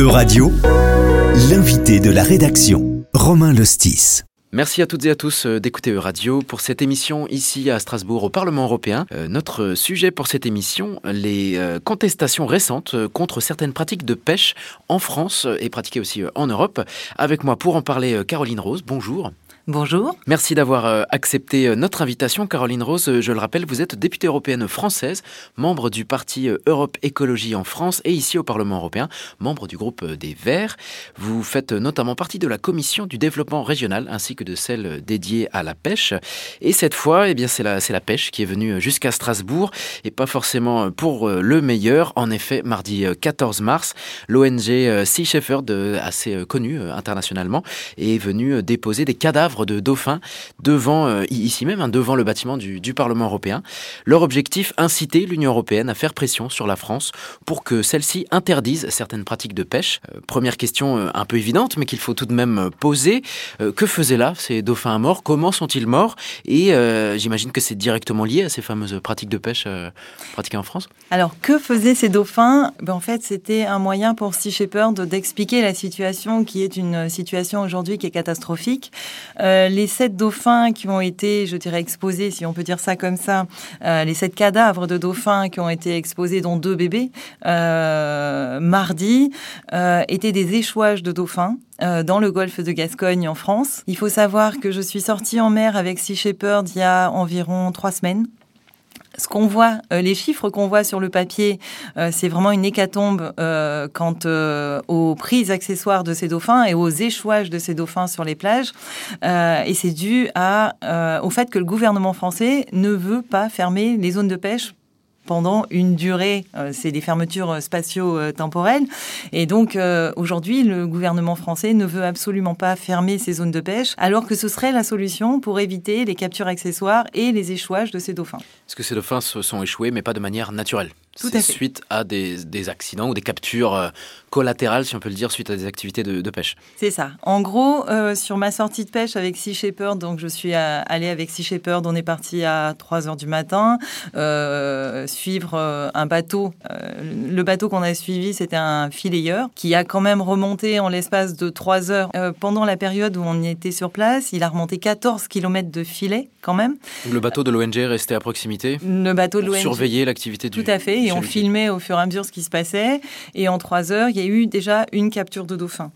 Euradio, l'invité de la rédaction, Romain Lostis. Merci à toutes et à tous euh, d'écouter Euradio pour cette émission ici à Strasbourg au Parlement européen. Euh, notre sujet pour cette émission, les euh, contestations récentes contre certaines pratiques de pêche en France et pratiquées aussi en Europe. Avec moi pour en parler, Caroline Rose, bonjour. Bonjour. Merci d'avoir euh, accepté euh, notre invitation. Caroline Rose, euh, je le rappelle, vous êtes députée européenne française, membre du parti Europe Écologie en France et ici au Parlement européen, membre du groupe des Verts. Vous faites notamment partie de la commission du développement régional ainsi que de celle dédiée à la pêche. Et cette fois, eh bien, c'est la, c'est la pêche qui est venue jusqu'à Strasbourg et pas forcément pour le meilleur. En effet, mardi 14 mars, l'ONG Sea Shepherd, assez connue internationalement, est venue déposer des cadavres de dauphins devant, euh, ici même, hein, devant le bâtiment du, Parlement européen. Leur objectif, inciter l'Union européenne à faire pression sur la France pour que celle-ci interdise certaines pratiques de pêche. Euh, première question euh, un peu évidente, mais qu'il faut tout de même poser. que faisaient là ces dauphins morts? Comment sont-ils morts? Et j'imagine que c'est directement lié à ces fameuses pratiques de pêche pratiquées en France. Alors, que faisaient ces dauphins? Ben, En fait, c'était un moyen pour Sea Shepherd d'expliquer la situation qui est une situation aujourd'hui qui est catastrophique. Euh, les sept dauphins qui ont été, je dirais, exposés, si on peut dire ça comme ça, euh, les sept cadavres de dauphins qui ont été exposés, dont deux bébés, euh, mardi, étaient des échouages de dauphins dans le golfe de Gascogne en France. Il faut savoir que je suis sortie en mer avec Sea Shepherd il y a environ trois semaines ce qu'on voit, euh, les chiffres qu'on voit sur le papier, euh, c'est vraiment une hécatombe euh, quant aux prises accessoires de ces dauphins et aux échouages de ces dauphins sur les plages. et c'est dû au fait que le gouvernement français ne veut pas fermer les zones de pêche pendant une durée. c'est des fermetures spatio-temporelles. Et donc, aujourd'hui, le gouvernement français ne veut absolument pas fermer ces zones de pêche, alors que ce serait la solution pour éviter les captures accessoires et les échouages de ces dauphins. Est-ce que ces dauphins se sont échoués, mais pas de manière naturelle Tout à Suite à des, des, accidents ou des captures euh, collatérales, si on peut le dire, suite à des activités de, pêche. C'est ça. En gros, euh, sur ma sortie de pêche avec Sea Shepherd, donc je suis allée avec Sea Shepherd, on est parti à 3 heures du matin, euh, suivre un bateau. le bateau qu'on a suivi, c'était un filayeur qui a quand même remonté en l'espace de 3 heures. pendant la période où on était sur place, il a remonté 14 km de filet quand même. Le bateau de l'ONG restait à proximité le bateau de l'ONG. Surveiller l'activité du. Tout à fait. Et on filmait au fur et à mesure ce qui se passait. Et en trois heures, il y a eu déjà une capture de dauphin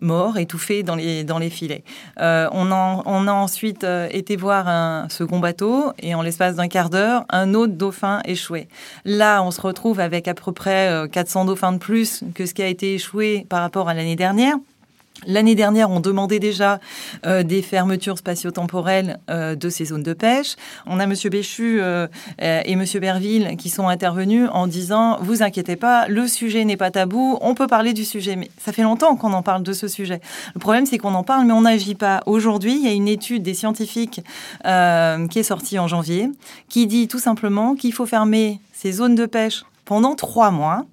mort, étouffé dans les, dans les filets. Euh, on, on a ensuite euh, été voir un second bateau et en l'espace d'un quart d'heure, un autre dauphin échoué. Là, on se retrouve avec à peu près 400 euh, dauphins de plus que ce qui a été échoué par rapport à l'année dernière. L'année dernière, on demandait déjà euh, des fermetures spatio-temporelles euh, de ces zones de pêche. On a M. Béchu euh, et M. Berville qui sont intervenus en disant Vous inquiétez pas, le sujet n'est pas tabou, on peut parler du sujet. Mais ça fait longtemps qu'on en parle de ce sujet. Le problème, c'est qu'on en parle, mais on n'agit pas. Aujourd'hui, il y a une étude des scientifiques qui est sortie en janvier qui dit tout simplement qu'il faut fermer ces zones de pêche pendant trois mois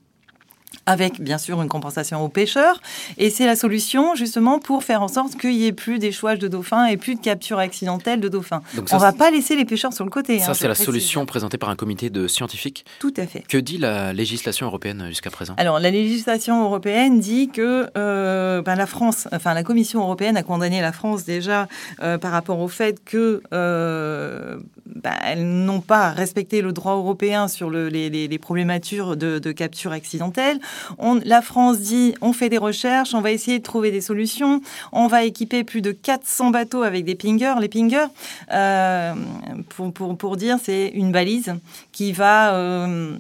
avec bien sûr une compensation aux pêcheurs. Et c'est la solution justement pour faire en sorte qu'il n'y ait plus d'échouage de dauphins et plus de capture accidentelle de dauphins. On ne va pas laisser les pêcheurs sur le côté. Ça, hein, c'est la solution présentée par un comité de scientifiques Tout à fait. Que dit la législation européenne jusqu'à présent? Alors, la législation européenne dit que euh, ben, la France, enfin la Commission européenne a condamné la France déjà euh, par rapport au fait que euh, ben, elles n'ont pas respecté le droit européen sur le, les, les, problématiques de, de capture accidentelle. La France dit on fait des recherches, on va essayer de trouver des solutions, on va équiper plus de 400 bateaux avec des pingers. Les pingers, euh, pour, pour, pour, dire, c'est une balise qui va... Euh,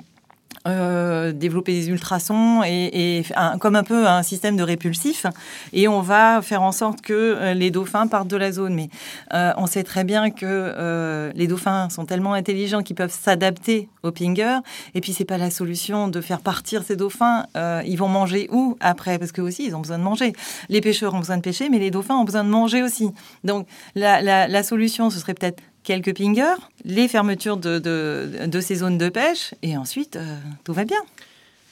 euh, développer des ultrasons et, comme un peu un système de répulsif. Et on va faire en sorte que euh, les dauphins partent de la zone. Mais euh, on sait très bien que les dauphins sont tellement intelligents qu'ils peuvent s'adapter au pinger. Et puis c'est pas la solution de faire partir ces dauphins. ils vont manger où après? Parce que aussi ils ont besoin de manger. Les pêcheurs ont besoin de pêcher, mais les dauphins ont besoin de manger aussi. Donc la solution, ce serait peut-être quelques pingers, les fermetures de, ces zones de pêche, et ensuite, euh, tout va bien.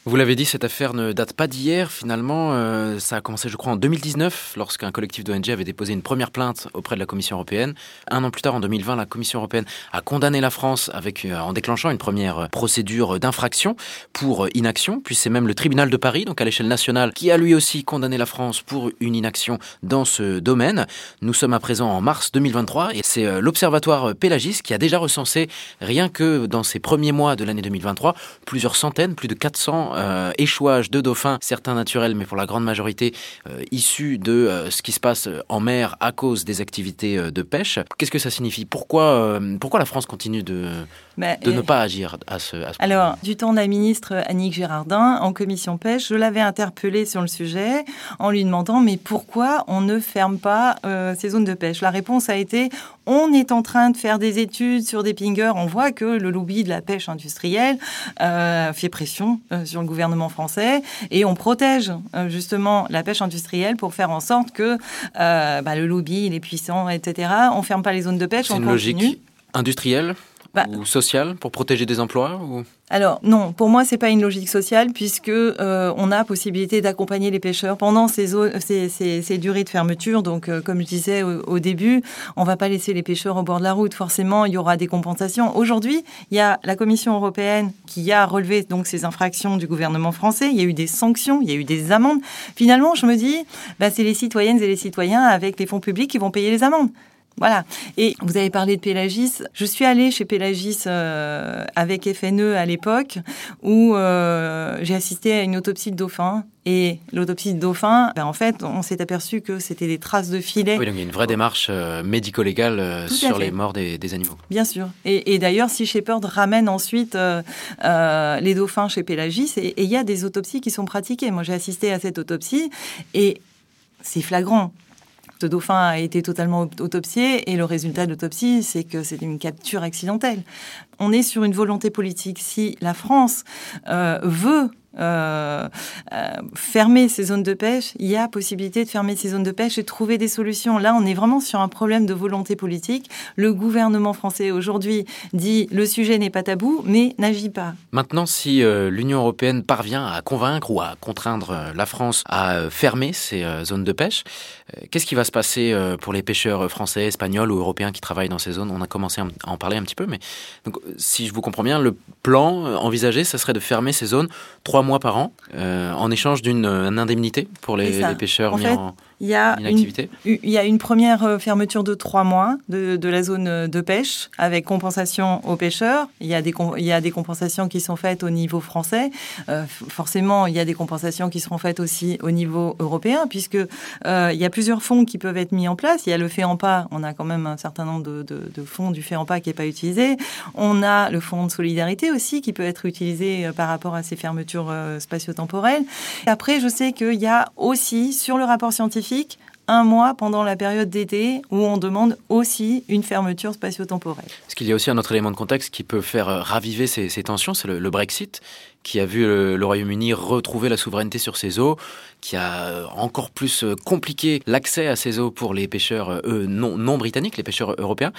Vous l'avez dit, cette affaire ne date pas d'hier. Finalement, euh, ça a commencé, je crois, en 2019, lorsqu'un collectif d'ONG avait déposé une première plainte auprès de la Commission européenne. Un an plus tard, en 2020, la Commission européenne a condamné la France euh, en déclenchant une première procédure d'infraction pour inaction. Puis c'est même le tribunal de Paris, donc à l'échelle nationale, qui a lui aussi condamné la France pour une inaction dans ce domaine. Nous sommes à présent en mars 2023 et c'est euh, l'Observatoire Pélagis qui a déjà recensé, rien que dans ces premiers mois de l'année 2023, plusieurs centaines, plus de 400 euh, échouage de dauphins, certains naturels, mais pour la grande majorité euh, issus de euh, ce qui se passe en mer à cause des activités de pêche. Qu'est-ce que ça signifie? Pourquoi, pourquoi la France continue de, bah, de ne pas agir à ce, à Alors, du temps de la ministre Annick Girardin, en commission pêche, je l'avais interpellée sur le sujet en lui demandant mais pourquoi on ne ferme pas ces zones de pêche? La réponse a été on est en train de faire des études sur des pingers. On voit que le lobby de la pêche industrielle fait pression sur le gouvernement français et on protège euh, justement la pêche industrielle pour faire en sorte que euh, bah, le lobby, il est puissant, etc. On ferme pas les zones de pêche, on une continue. logique industrielle bah, ou sociale pour protéger des emplois ou... Alors non, pour moi c'est pas une logique sociale puisque euh, on a possibilité d'accompagner les pêcheurs pendant ces, ces, ces, durées de fermeture. Donc euh, comme je disais au, début, on va pas laisser les pêcheurs au bord de la route. Forcément, il y aura des compensations. Aujourd'hui, il y a la Commission européenne qui a relevé donc ces infractions du gouvernement français. Il y a eu des sanctions, il y a eu des amendes. Finalement, je me dis, bah, c'est les citoyennes et les citoyens avec les fonds publics qui vont payer les amendes. Voilà. Et vous avez parlé de Pélagis. Je suis allée chez Pélagis euh, avec FNE à l'époque où euh, j'ai assisté à une autopsie de dauphin. Et l'autopsie de dauphin, ben en fait, on s'est aperçu que c'était des traces de filets. Oui, donc il y a une vraie démarche euh, médico-légale sur les morts des, animaux. Bien sûr. Et, d'ailleurs, Sea Shepherd ramène ensuite les dauphins chez Pélagis et il y a des autopsies qui sont pratiquées. Moi, j'ai assisté à cette autopsie et c'est flagrant. Ce dauphin a été totalement autopsié et le résultat de l'autopsie, c'est que c'est une capture accidentelle. On est sur une volonté politique. Si la France euh, veut euh, euh, fermer ces zones de pêche, il y a possibilité de fermer ces zones de pêche et trouver des solutions. Là, on est vraiment sur un problème de volonté politique. Le gouvernement français aujourd'hui dit le sujet n'est pas tabou, mais n'agit pas. Maintenant, si euh, l'Union européenne parvient à convaincre ou à contraindre la France à fermer ces zones de pêche, qu'est-ce qui va se passer pour les pêcheurs français, espagnols ou européens qui travaillent dans ces zones? On a commencé à en parler un petit peu, mais donc, si je vous comprends bien, le plan envisagé, ça serait de fermer ces zones trois mois par an euh, en échange d'une euh, indemnité pour les, pêcheurs mis en il y a une, il y a une première euh, fermeture de trois mois de, de, la zone euh, de pêche avec compensation aux pêcheurs. Il y, a des, il y a des compensations qui sont faites au niveau français. Euh, forcément, il y a des compensations qui seront faites aussi au niveau européen puisque il y a plusieurs fonds qui peuvent être mis en place. Il y a le FEAMPA, on a quand même un certain nombre de, de, de fonds du FEAMPA qui n'est pas utilisé. On a le fonds de solidarité aussi qui peut être utilisé par rapport à ces fermetures spatio-temporelles. Après, je sais qu'il y a aussi sur le rapport scientifique un mois pendant la période d'été où on demande aussi une fermeture spatio-temporelle. Est-ce qu'il y a aussi un autre élément de contexte qui peut faire euh, raviver ces, tensions, c'est le, Brexit qui a vu le, Royaume-Uni retrouver la souveraineté sur ses eaux, qui a euh, encore plus euh, compliqué l'accès à ces eaux pour les pêcheurs non, britanniques, les pêcheurs européens.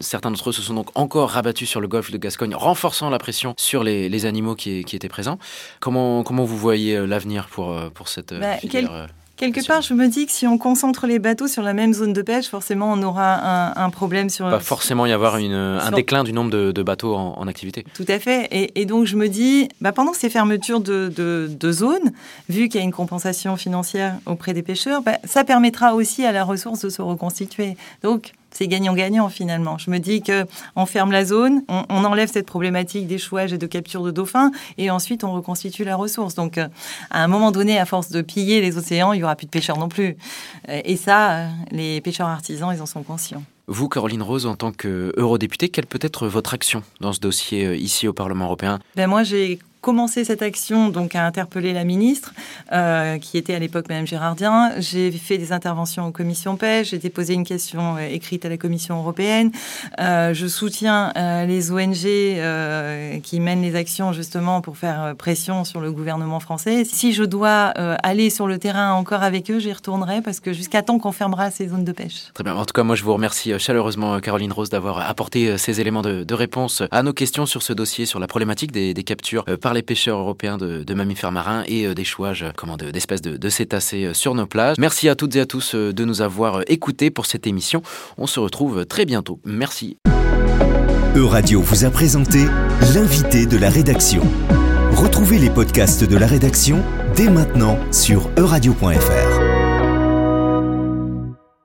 Certains d'entre eux se sont donc encore rabattus sur le golfe de Gascogne, renforçant la pression sur les, animaux qui, étaient présents. Comment, comment vous voyez l'avenir pour, pour cette bah, filière Quelque part, je me dis que si on concentre les bateaux sur la même zone de pêche, forcément, on aura un, problème sur. Va forcément y avoir un déclin du nombre de, bateaux en, activité. Tout à fait. Et, donc, je me dis, bah, pendant ces fermetures de, de, zones, vu qu'il y a une compensation financière auprès des pêcheurs, bah, ça permettra aussi à la ressource de se reconstituer. Donc, c'est gagnant-gagnant finalement. Je me dis que on ferme la zone, on, enlève cette problématique d'échouage et de capture de dauphins, et ensuite on reconstitue la ressource. Donc, euh, à un moment donné, à force de piller les océans, il y aura plus de pêcheurs non plus. Euh, et ça, euh, les pêcheurs artisans, ils en sont conscients. Vous, Caroline Rose, en tant qu'eurodéputée, quelle peut être votre action dans ce dossier ici au Parlement européen? Ben Moi, j'ai commencé cette action donc à interpeller la ministre qui était à l'époque Madame Gérardien. J'ai fait des interventions aux commissions pêche. J'ai déposé une question écrite à la Commission européenne. je soutiens les ONG qui mènent les actions justement pour faire pression sur le gouvernement français. Si je dois aller sur le terrain encore avec eux, j'y retournerai parce que jusqu'à temps qu'on fermera ces zones de pêche. Très bien. En tout cas, moi, je vous remercie chaleureusement, Caroline Rose, d'avoir apporté ces éléments de, de réponse à nos questions sur ce dossier, sur la problématique des, captures euh, par les pêcheurs européens de, mammifères marins et euh, d'échouages d'espèces de, de, cétacés euh, sur nos plages. Merci à toutes et à tous de nous avoir écoutés pour cette émission. On se retrouve très bientôt. Merci. Euradio vous a présenté l'invité de la rédaction. Retrouvez les podcasts de la rédaction dès maintenant sur euradio.fr.